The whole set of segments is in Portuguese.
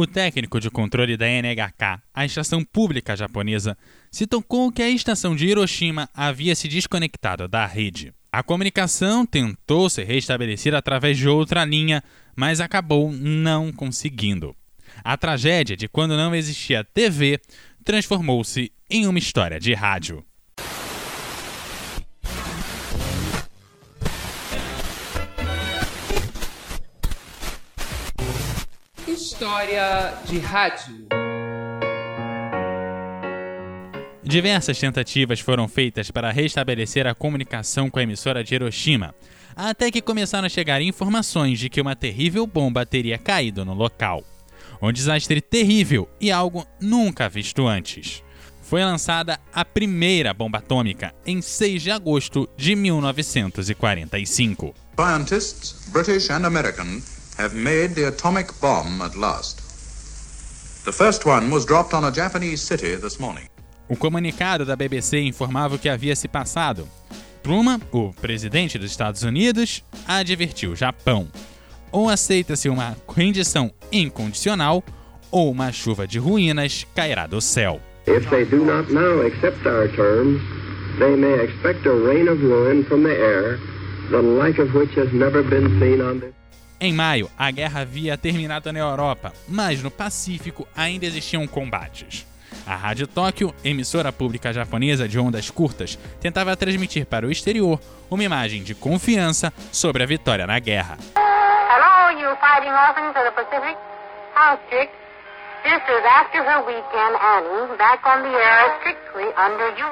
O técnico de controle da NHK, a estação pública japonesa, se tocou que a estação de Hiroshima havia se desconectado da rede. A comunicação tentou ser restabelecida através de outra linha, mas acabou não conseguindo. A tragédia de quando não existia TV transformou-se em uma história de rádio. História de rádio. Diversas tentativas foram feitas para restabelecer a comunicação com a emissora de Hiroshima, até que começaram a chegar informações de que uma terrível bomba teria caído no local. Um desastre terrível e algo nunca visto antes. Foi lançada a primeira bomba atômica em 6 de agosto de 1945. Scientists, British and American, have made the atomic bomb at last. The first one was dropped on a Japanese city this morning. O comunicado da BBC informava o que havia se passado. Truman, o presidente dos Estados Unidos, advertiu o Japão. Ou aceita-se uma rendição incondicional, ou uma chuva de ruínas cairá do céu. If they do not now accept our terms, they may expect a rain of ruin from the air, the like of which has never been seen on this. Em maio, a guerra havia terminado na Europa, mas no Pacífico ainda existiam combates. A Rádio Tóquio, emissora pública japonesa de ondas curtas, tentava transmitir para o exterior uma imagem de confiança sobre a vitória na guerra. Hello, you fighting orphans of the Pacific. House chick. This is after her weekend, Annie, back on the air strictly under you.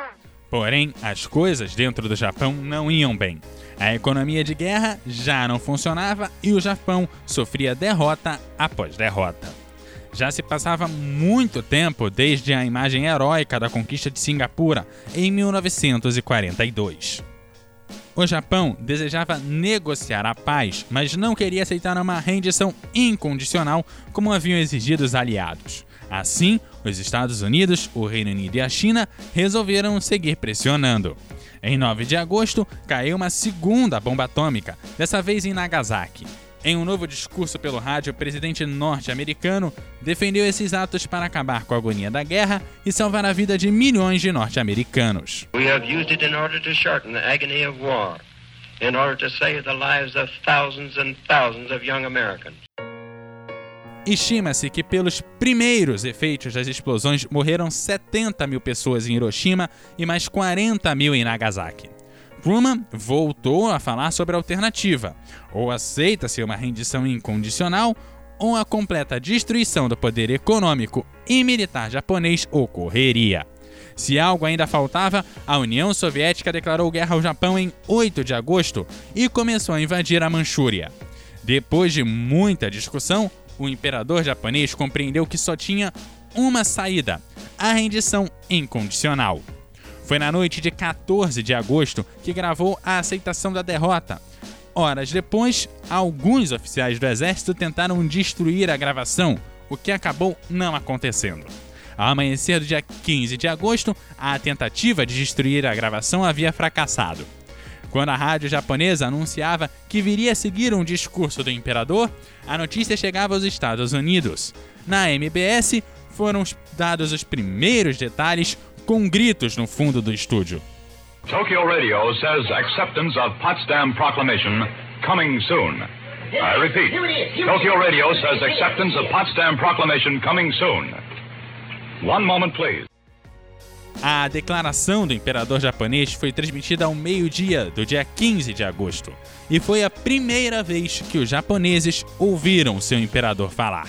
Porém, as coisas dentro do Japão não iam bem. A economia de guerra já não funcionava e o Japão sofria derrota após derrota. Já se passava muito tempo desde a imagem heróica da conquista de Singapura em 1942. O Japão desejava negociar a paz, mas não queria aceitar uma rendição incondicional como haviam exigido os aliados. Assim, os Estados Unidos, o Reino Unido e a China resolveram seguir pressionando. Em 9 de agosto, caiu uma segunda bomba atômica, dessa vez em Nagasaki. Em um novo discurso pelo rádio, o presidente norte-americano defendeu esses atos para acabar com a agonia da guerra e salvar a vida de milhões de norte-americanos. We have used it in order to shorten the agony of war, in order to save the lives of thousands and thousands of young Americans. Estima-se que pelos primeiros efeitos das explosões morreram 70 mil pessoas em Hiroshima e mais 40 mil em Nagasaki. Truman voltou a falar sobre a alternativa: ou aceita-se uma rendição incondicional, ou a completa destruição do poder econômico e militar japonês ocorreria. Se algo ainda faltava, a União Soviética declarou guerra ao Japão em 8 de agosto e começou a invadir a Manchúria. Depois de muita discussão, o imperador japonês compreendeu que só tinha uma saída: a rendição incondicional. Foi na noite de 14 de agosto que gravou a aceitação da derrota. Horas depois, alguns oficiais do exército tentaram destruir a gravação, o que acabou não acontecendo. Ao amanhecer do dia 15 de agosto, a tentativa de destruir a gravação havia fracassado. Quando a rádio japonesa anunciava que viria a seguir um discurso do imperador, a notícia chegava aos Estados Unidos. Na MBS, foram dados os primeiros detalhes com gritos no fundo do estúdio. Tokyo Radio says acceptance of Potsdam Proclamation coming soon. I repeat, Tokyo Radio says acceptance of Potsdam Proclamation coming soon. One moment, please. A declaração do imperador japonês foi transmitida ao meio-dia do dia 15 de agosto, e foi a primeira vez que os japoneses ouviram seu imperador falar.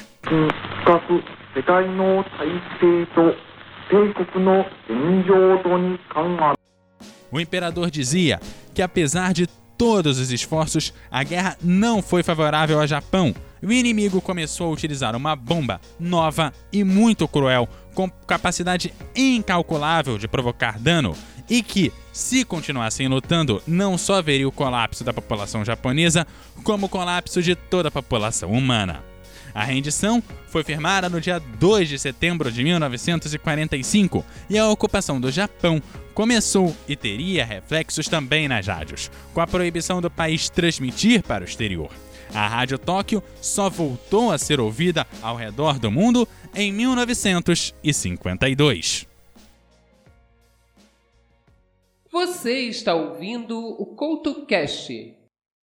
O imperador dizia que, apesar de todos os esforços, a guerra não foi favorável ao Japão. O inimigo começou a utilizar uma bomba nova e muito cruel, com capacidade incalculável de provocar dano, e que, se continuassem lutando, não só haveria o colapso da população japonesa, como o colapso de toda a população humana. A rendição foi firmada no dia 2 de setembro de 1945 e a ocupação do Japão começou e teria reflexos também nas rádios, com a proibição do país transmitir para o exterior. A Rádio Tóquio só voltou a ser ouvida ao redor do mundo em 1952. Você está ouvindo o CoutoCast